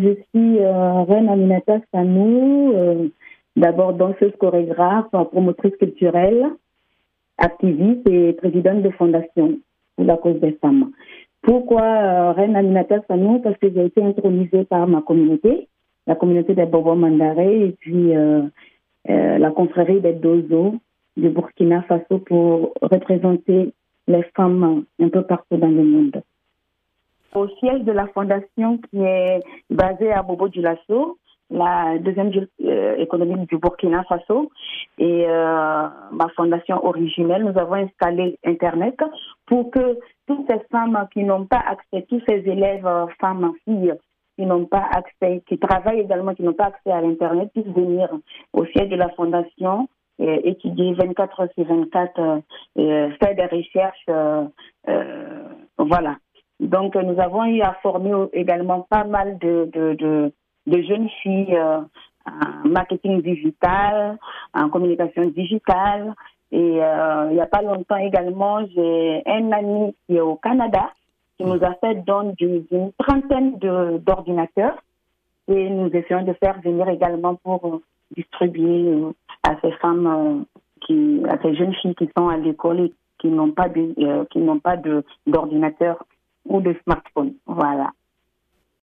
je suis euh, Reine Aminata Sanou, euh, d'abord danseuse chorégraphe, promotrice culturelle, activiste et présidente de fondation pour la cause des femmes. Pourquoi euh, Reine Aminata Sanou? Parce que j'ai été intronisée par ma communauté, la communauté des Bobo Mandaré et puis euh, euh, la confrérie des Dozo du Burkina Faso pour représenter les femmes un peu partout dans le monde. Au siège de la fondation qui est basée à Bobo Dioulasso, la deuxième ville euh, économique du Burkina Faso et euh, ma fondation originelle, nous avons installé Internet pour que toutes ces femmes qui n'ont pas accès, tous ces élèves, euh, femmes, filles, qui n'ont pas accès, qui travaillent également, qui n'ont pas accès à l'Internet, puissent venir au siège de la fondation et étudier 24 heures sur 24, et faire des recherches, voilà. Donc, nous avons eu à former également pas mal de, de, de jeunes filles euh, en marketing digital, en communication digitale. Et euh, il n'y a pas longtemps également, j'ai un ami qui est au Canada qui nous a fait don d'une trentaine d'ordinateurs et nous essayons de faire venir également pour euh, distribuer à ces femmes qui, à ces jeunes filles qui sont à l'école et qui n'ont pas d'ordinateur ou de smartphone. Voilà.